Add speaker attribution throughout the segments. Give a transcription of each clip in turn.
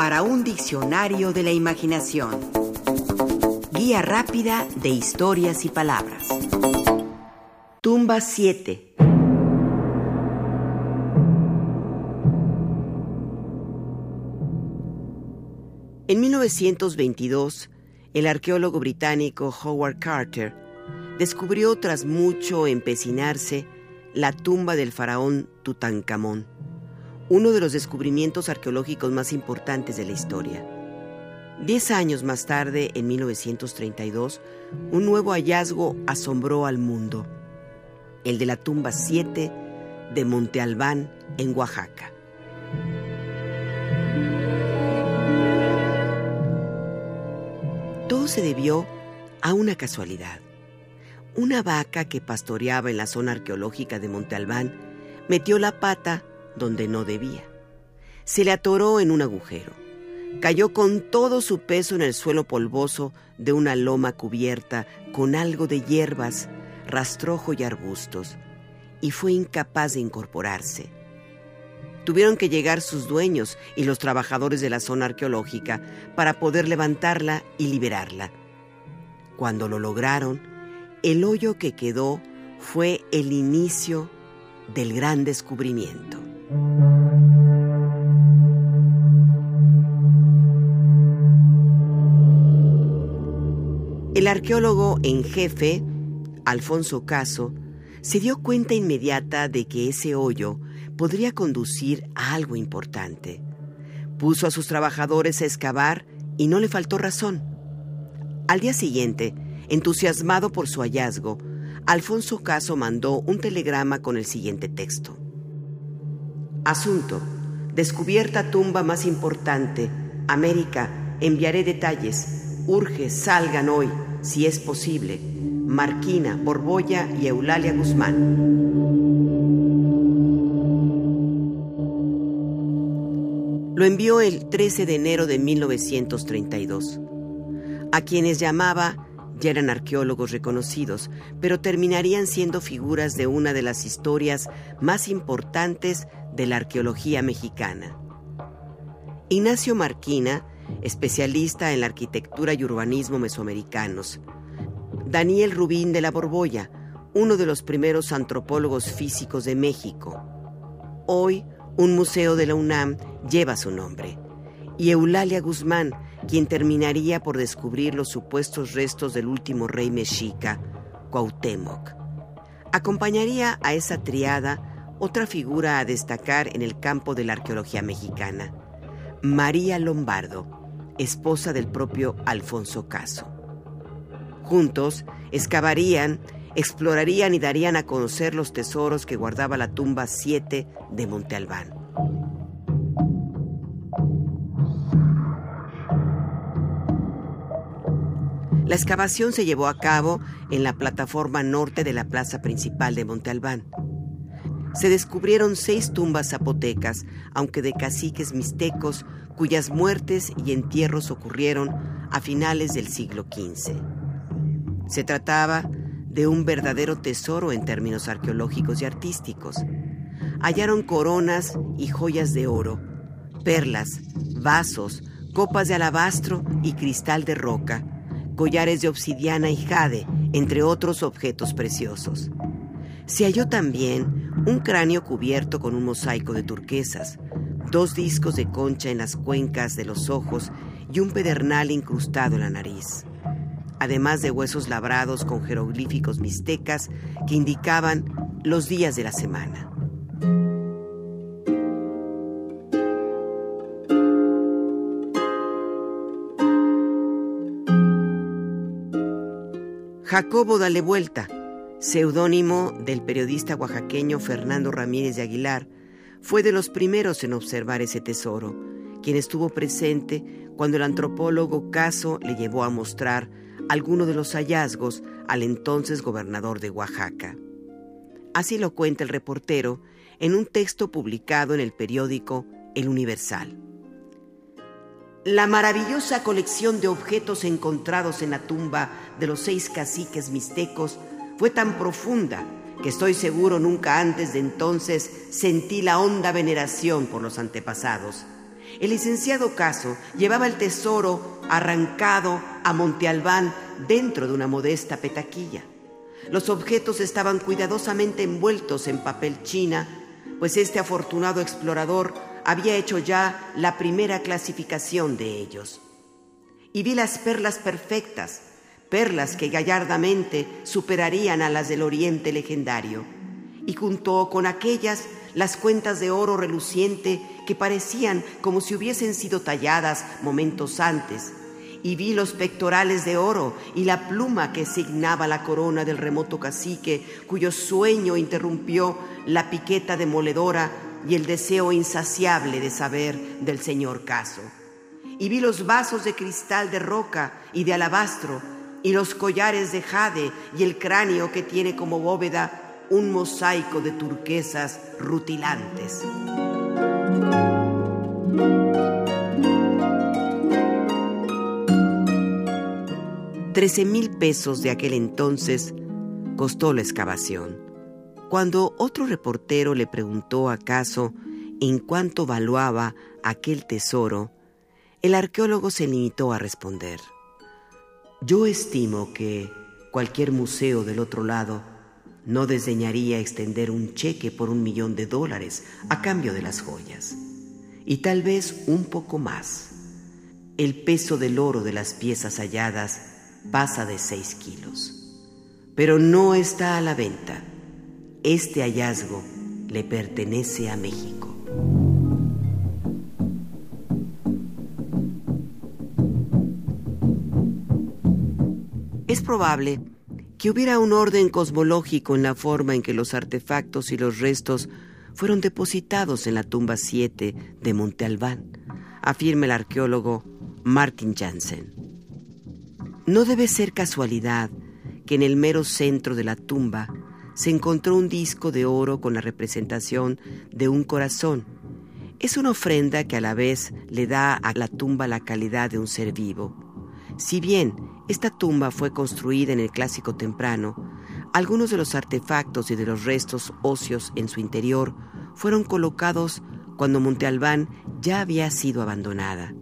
Speaker 1: para un diccionario de la imaginación. Guía rápida de historias y palabras. Tumba 7. En 1922, el arqueólogo británico Howard Carter descubrió tras mucho empecinarse la tumba del faraón Tutankamón, uno de los descubrimientos arqueológicos más importantes de la historia. Diez años más tarde, en 1932, un nuevo hallazgo asombró al mundo, el de la tumba 7 de Monte Albán, en Oaxaca. Todo se debió a una casualidad. Una vaca que pastoreaba en la zona arqueológica de Monte Albán metió la pata donde no debía. Se le atoró en un agujero. Cayó con todo su peso en el suelo polvoso de una loma cubierta con algo de hierbas, rastrojo y arbustos, y fue incapaz de incorporarse. Tuvieron que llegar sus dueños y los trabajadores de la zona arqueológica para poder levantarla y liberarla. Cuando lo lograron, el hoyo que quedó fue el inicio del gran descubrimiento. El arqueólogo en jefe, Alfonso Caso, se dio cuenta inmediata de que ese hoyo podría conducir a algo importante. Puso a sus trabajadores a excavar y no le faltó razón. Al día siguiente, entusiasmado por su hallazgo, Alfonso Caso mandó un telegrama con el siguiente texto. Asunto. Descubierta tumba más importante. América. Enviaré detalles. Urge, salgan hoy, si es posible. Marquina, Borbolla y Eulalia Guzmán. Lo envió el 13 de enero de 1932. A quienes llamaba ya eran arqueólogos reconocidos, pero terminarían siendo figuras de una de las historias más importantes de la arqueología mexicana. Ignacio Marquina, especialista en la arquitectura y urbanismo mesoamericanos. Daniel Rubín de la Borbolla, uno de los primeros antropólogos físicos de México. Hoy, un museo de la UNAM lleva su nombre. Y Eulalia Guzmán, quien terminaría por descubrir los supuestos restos del último rey mexica, Cuauhtémoc. Acompañaría a esa triada otra figura a destacar en el campo de la arqueología mexicana, María Lombardo, esposa del propio Alfonso Caso. Juntos excavarían, explorarían y darían a conocer los tesoros que guardaba la tumba 7 de Monte Albán. La excavación se llevó a cabo en la plataforma norte de la plaza principal de Monte Albán. Se descubrieron seis tumbas zapotecas, aunque de caciques mixtecos, cuyas muertes y entierros ocurrieron a finales del siglo XV. Se trataba de un verdadero tesoro en términos arqueológicos y artísticos. Hallaron coronas y joyas de oro, perlas, vasos, copas de alabastro y cristal de roca, collares de obsidiana y jade, entre otros objetos preciosos. Se halló también un cráneo cubierto con un mosaico de turquesas, dos discos de concha en las cuencas de los ojos y un pedernal incrustado en la nariz, además de huesos labrados con jeroglíficos mixtecas que indicaban los días de la semana. Jacobo Dale Vuelta, seudónimo del periodista oaxaqueño Fernando Ramírez de Aguilar, fue de los primeros en observar ese tesoro, quien estuvo presente cuando el antropólogo Caso le llevó a mostrar algunos de los hallazgos al entonces gobernador de Oaxaca. Así lo cuenta el reportero en un texto publicado en el periódico El Universal. La maravillosa colección de objetos encontrados en la tumba de los seis caciques mixtecos fue tan profunda que estoy seguro nunca antes de entonces sentí la honda veneración por los antepasados. El licenciado Caso llevaba el tesoro arrancado a Monte Albán dentro de una modesta petaquilla. Los objetos estaban cuidadosamente envueltos en papel china, pues este afortunado explorador había hecho ya la primera clasificación de ellos. Y vi las perlas perfectas, perlas que gallardamente superarían a las del Oriente legendario, y junto con aquellas las cuentas de oro reluciente que parecían como si hubiesen sido talladas momentos antes, y vi los pectorales de oro y la pluma que signaba la corona del remoto cacique, cuyo sueño interrumpió la piqueta demoledora y el deseo insaciable de saber del señor Caso. Y vi los vasos de cristal de roca y de alabastro, y los collares de jade y el cráneo que tiene como bóveda un mosaico de turquesas rutilantes. Trece mil pesos de aquel entonces costó la excavación. Cuando otro reportero le preguntó acaso en cuánto valuaba aquel tesoro, el arqueólogo se limitó a responder, yo estimo que cualquier museo del otro lado no desdeñaría extender un cheque por un millón de dólares a cambio de las joyas. Y tal vez un poco más. El peso del oro de las piezas halladas pasa de seis kilos. Pero no está a la venta. Este hallazgo le pertenece a México. Probable que hubiera un orden cosmológico en la forma en que los artefactos y los restos fueron depositados en la tumba 7 de Monte Albán, afirma el arqueólogo Martin Jansen. No debe ser casualidad que en el mero centro de la tumba se encontró un disco de oro con la representación de un corazón. Es una ofrenda que a la vez le da a la tumba la calidad de un ser vivo. Si bien esta tumba fue construida en el clásico temprano, algunos de los artefactos y de los restos óseos en su interior fueron colocados cuando Monte Albán ya había sido abandonada.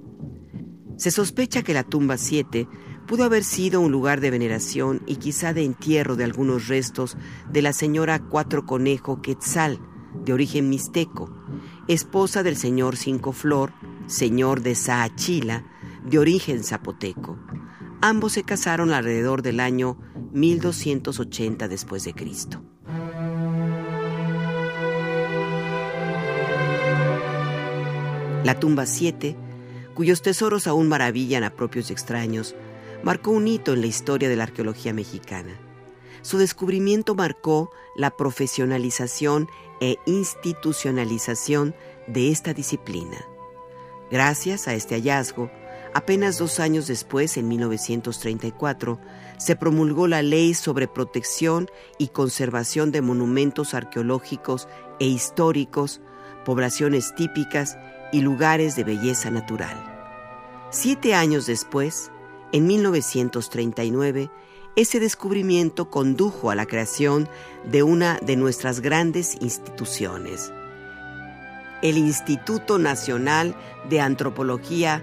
Speaker 1: Se sospecha que la tumba 7 pudo haber sido un lugar de veneración y quizá de entierro de algunos restos de la señora Cuatro Conejo Quetzal, de origen mixteco, esposa del señor Cinco Flor, señor de Saachila, de origen zapoteco. Ambos se casaron alrededor del año 1280 después de Cristo. La tumba 7, cuyos tesoros aún maravillan a propios y extraños, marcó un hito en la historia de la arqueología mexicana. Su descubrimiento marcó la profesionalización e institucionalización de esta disciplina. Gracias a este hallazgo, Apenas dos años después, en 1934, se promulgó la Ley sobre Protección y Conservación de Monumentos Arqueológicos e Históricos, poblaciones típicas y lugares de belleza natural. Siete años después, en 1939, ese descubrimiento condujo a la creación de una de nuestras grandes instituciones, el Instituto Nacional de Antropología